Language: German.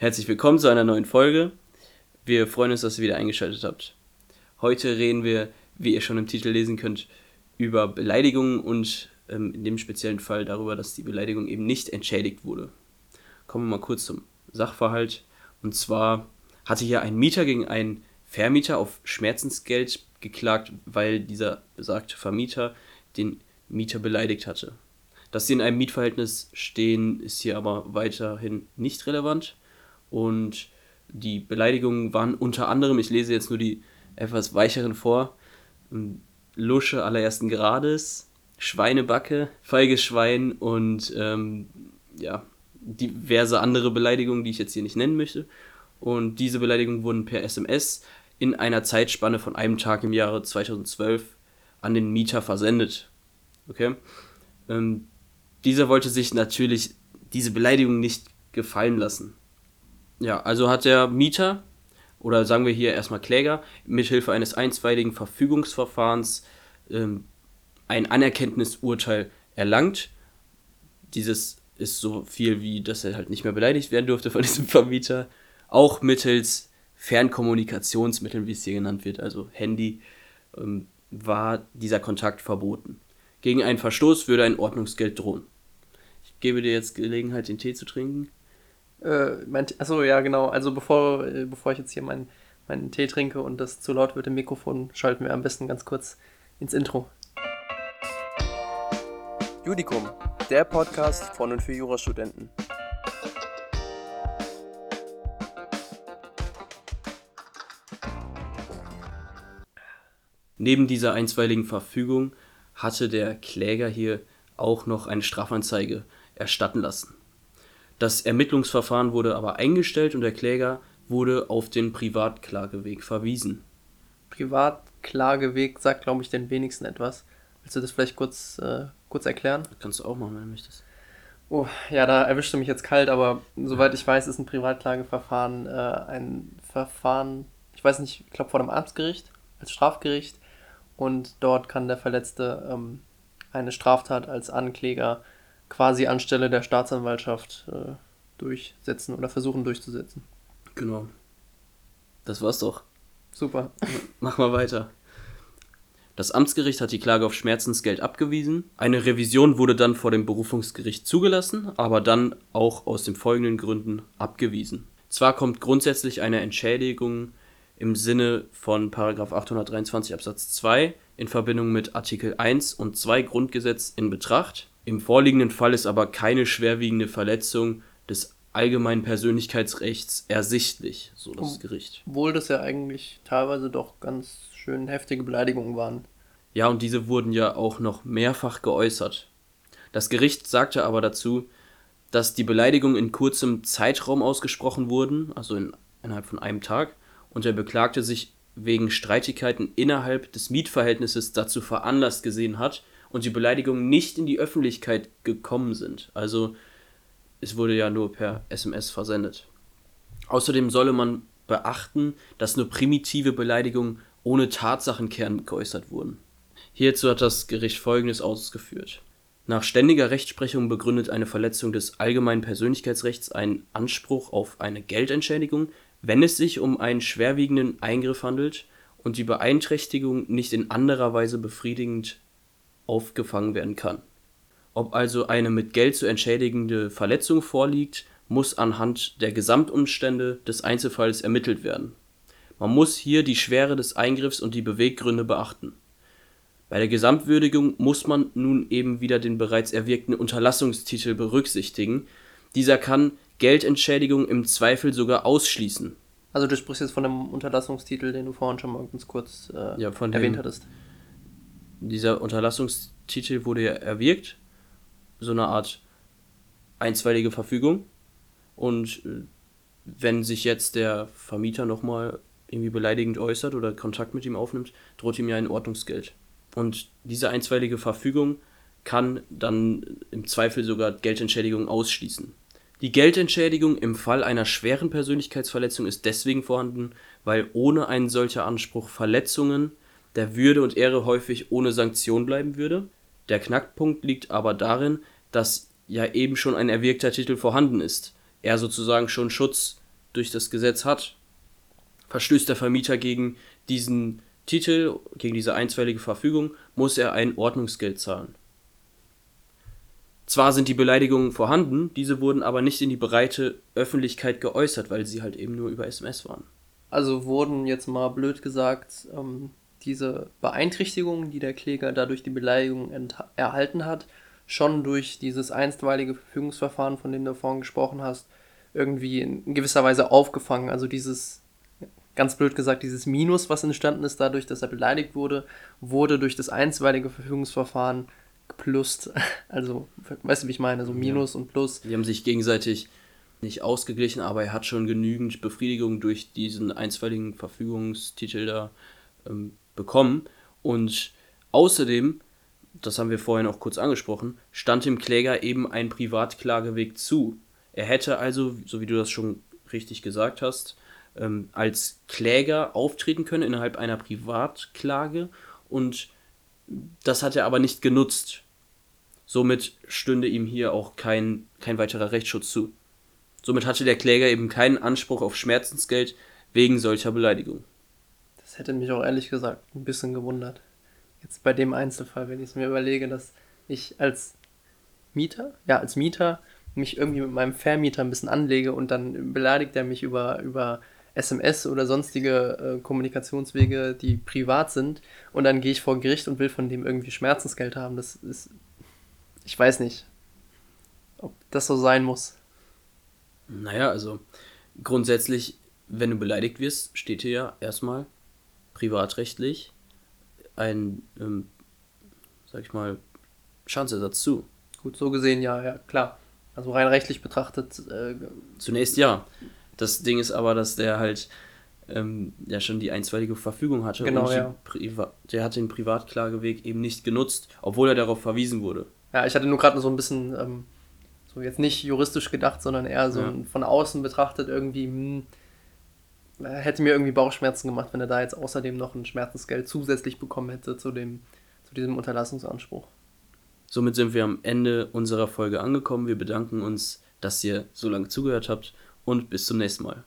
Herzlich willkommen zu einer neuen Folge. Wir freuen uns, dass ihr wieder eingeschaltet habt. Heute reden wir, wie ihr schon im Titel lesen könnt, über Beleidigungen und ähm, in dem speziellen Fall darüber, dass die Beleidigung eben nicht entschädigt wurde. Kommen wir mal kurz zum Sachverhalt. Und zwar hatte hier ein Mieter gegen einen Vermieter auf Schmerzensgeld geklagt, weil dieser besagte Vermieter den Mieter beleidigt hatte. Dass sie in einem Mietverhältnis stehen, ist hier aber weiterhin nicht relevant. Und die Beleidigungen waren unter anderem, ich lese jetzt nur die etwas weicheren vor, ähm, Lusche allerersten Grades, Schweinebacke, feiges Schwein und ähm, ja, diverse andere Beleidigungen, die ich jetzt hier nicht nennen möchte. Und diese Beleidigungen wurden per SMS in einer Zeitspanne von einem Tag im Jahre 2012 an den Mieter versendet. Okay? Ähm, dieser wollte sich natürlich diese Beleidigung nicht gefallen lassen. Ja, also hat der Mieter, oder sagen wir hier erstmal Kläger, mithilfe eines einstweiligen Verfügungsverfahrens ähm, ein Anerkenntnisurteil erlangt. Dieses ist so viel wie, dass er halt nicht mehr beleidigt werden durfte von diesem Vermieter. Auch mittels Fernkommunikationsmitteln, wie es hier genannt wird, also Handy, ähm, war dieser Kontakt verboten. Gegen einen Verstoß würde ein Ordnungsgeld drohen. Ich gebe dir jetzt Gelegenheit, den Tee zu trinken. Äh, mein, achso, ja, genau. Also bevor, äh, bevor ich jetzt hier meinen meinen Tee trinke und das zu laut wird im Mikrofon, schalten wir am besten ganz kurz ins Intro. Judikum, der Podcast von und für Jurastudenten. Neben dieser einstweiligen Verfügung hatte der Kläger hier auch noch eine Strafanzeige erstatten lassen. Das Ermittlungsverfahren wurde aber eingestellt und der Kläger wurde auf den Privatklageweg verwiesen. Privatklageweg sagt, glaube ich, den wenigsten etwas. Willst du das vielleicht kurz, äh, kurz erklären? Das kannst du auch machen, wenn du möchtest. Oh, ja, da erwischst du mich jetzt kalt, aber soweit ich weiß, ist ein Privatklageverfahren äh, ein Verfahren, ich weiß nicht, ich glaube vor dem Amtsgericht, als Strafgericht. Und dort kann der Verletzte ähm, eine Straftat als Ankläger quasi anstelle der Staatsanwaltschaft äh, durchsetzen oder versuchen durchzusetzen. Genau. Das war's doch. Super. Mach mal weiter. Das Amtsgericht hat die Klage auf Schmerzensgeld abgewiesen. Eine Revision wurde dann vor dem Berufungsgericht zugelassen, aber dann auch aus den folgenden Gründen abgewiesen. Zwar kommt grundsätzlich eine Entschädigung im Sinne von 823 Absatz 2 in Verbindung mit Artikel 1 und 2 Grundgesetz in Betracht, im vorliegenden Fall ist aber keine schwerwiegende Verletzung des allgemeinen Persönlichkeitsrechts ersichtlich, so das Gericht. Obwohl das ja eigentlich teilweise doch ganz schön heftige Beleidigungen waren. Ja, und diese wurden ja auch noch mehrfach geäußert. Das Gericht sagte aber dazu, dass die Beleidigungen in kurzem Zeitraum ausgesprochen wurden, also in, innerhalb von einem Tag, und der Beklagte sich wegen Streitigkeiten innerhalb des Mietverhältnisses dazu veranlasst gesehen hat, und die Beleidigungen nicht in die Öffentlichkeit gekommen sind. Also es wurde ja nur per SMS versendet. Außerdem solle man beachten, dass nur primitive Beleidigungen ohne Tatsachenkern geäußert wurden. Hierzu hat das Gericht Folgendes ausgeführt. Nach ständiger Rechtsprechung begründet eine Verletzung des allgemeinen Persönlichkeitsrechts einen Anspruch auf eine Geldentschädigung, wenn es sich um einen schwerwiegenden Eingriff handelt und die Beeinträchtigung nicht in anderer Weise befriedigend aufgefangen werden kann. Ob also eine mit Geld zu entschädigende Verletzung vorliegt, muss anhand der Gesamtumstände des Einzelfalls ermittelt werden. Man muss hier die Schwere des Eingriffs und die Beweggründe beachten. Bei der Gesamtwürdigung muss man nun eben wieder den bereits erwirkten Unterlassungstitel berücksichtigen. Dieser kann Geldentschädigung im Zweifel sogar ausschließen. Also du sprichst jetzt von dem Unterlassungstitel, den du vorhin schon mal ganz kurz äh, ja, erwähnt hattest dieser Unterlassungstitel wurde ja erwirkt, so eine Art einstweilige Verfügung. Und äh, wenn sich jetzt der Vermieter nochmal irgendwie beleidigend äußert oder Kontakt mit ihm aufnimmt, droht ihm ja ein Ordnungsgeld. Und diese einstweilige Verfügung kann dann im Zweifel sogar Geldentschädigung ausschließen. Die Geldentschädigung im Fall einer schweren Persönlichkeitsverletzung ist deswegen vorhanden, weil ohne einen solcher Anspruch Verletzungen der Würde und Ehre häufig ohne Sanktion bleiben würde. Der Knackpunkt liegt aber darin, dass ja eben schon ein erwirkter Titel vorhanden ist, er sozusagen schon Schutz durch das Gesetz hat, verstößt der Vermieter gegen diesen Titel, gegen diese einstweilige Verfügung, muss er ein Ordnungsgeld zahlen. Zwar sind die Beleidigungen vorhanden, diese wurden aber nicht in die breite Öffentlichkeit geäußert, weil sie halt eben nur über SMS waren. Also wurden jetzt mal blöd gesagt ähm, diese Beeinträchtigungen, die der Kläger dadurch die Beleidigung erhalten hat, schon durch dieses einstweilige Verfügungsverfahren, von dem du vorhin gesprochen hast, irgendwie in gewisser Weise aufgefangen. Also dieses, ganz blöd gesagt, dieses Minus, was entstanden ist dadurch, dass er beleidigt wurde, wurde durch das einstweilige Verfügungsverfahren plus, also weißt du, wie ich meine, so Minus ja. und Plus. Die haben sich gegenseitig nicht ausgeglichen, aber er hat schon genügend Befriedigung durch diesen einstweiligen Verfügungstitel da ähm, bekommen. Und außerdem, das haben wir vorhin auch kurz angesprochen, stand dem Kläger eben ein Privatklageweg zu. Er hätte also, so wie du das schon richtig gesagt hast, ähm, als Kläger auftreten können innerhalb einer Privatklage und das hat er aber nicht genutzt. Somit stünde ihm hier auch kein, kein weiterer Rechtsschutz zu. Somit hatte der Kläger eben keinen Anspruch auf Schmerzensgeld wegen solcher Beleidigung. Hätte mich auch ehrlich gesagt ein bisschen gewundert. Jetzt bei dem Einzelfall, wenn ich es mir überlege, dass ich als Mieter, ja, als Mieter mich irgendwie mit meinem Vermieter ein bisschen anlege und dann beleidigt er mich über, über SMS oder sonstige äh, Kommunikationswege, die privat sind. Und dann gehe ich vor Gericht und will von dem irgendwie Schmerzensgeld haben. Das ist. Ich weiß nicht, ob das so sein muss. Naja, also grundsätzlich, wenn du beleidigt wirst, steht dir ja erstmal privatrechtlich ein, ähm, sag ich mal, Schadensersatz zu. Gut, so gesehen, ja, ja, klar. Also rein rechtlich betrachtet. Äh, Zunächst ja. Das Ding ist aber, dass der halt ähm, ja schon die einstweilige Verfügung hatte. Genau, und ja. der hat den Privatklageweg eben nicht genutzt, obwohl er darauf verwiesen wurde. Ja, ich hatte nur gerade so ein bisschen, ähm, so jetzt nicht juristisch gedacht, sondern eher so ja. von außen betrachtet irgendwie, mh, hm, hätte mir irgendwie Bauchschmerzen gemacht, wenn er da jetzt außerdem noch ein Schmerzensgeld zusätzlich bekommen hätte zu, dem, zu diesem Unterlassungsanspruch. Somit sind wir am Ende unserer Folge angekommen. Wir bedanken uns, dass ihr so lange zugehört habt und bis zum nächsten Mal.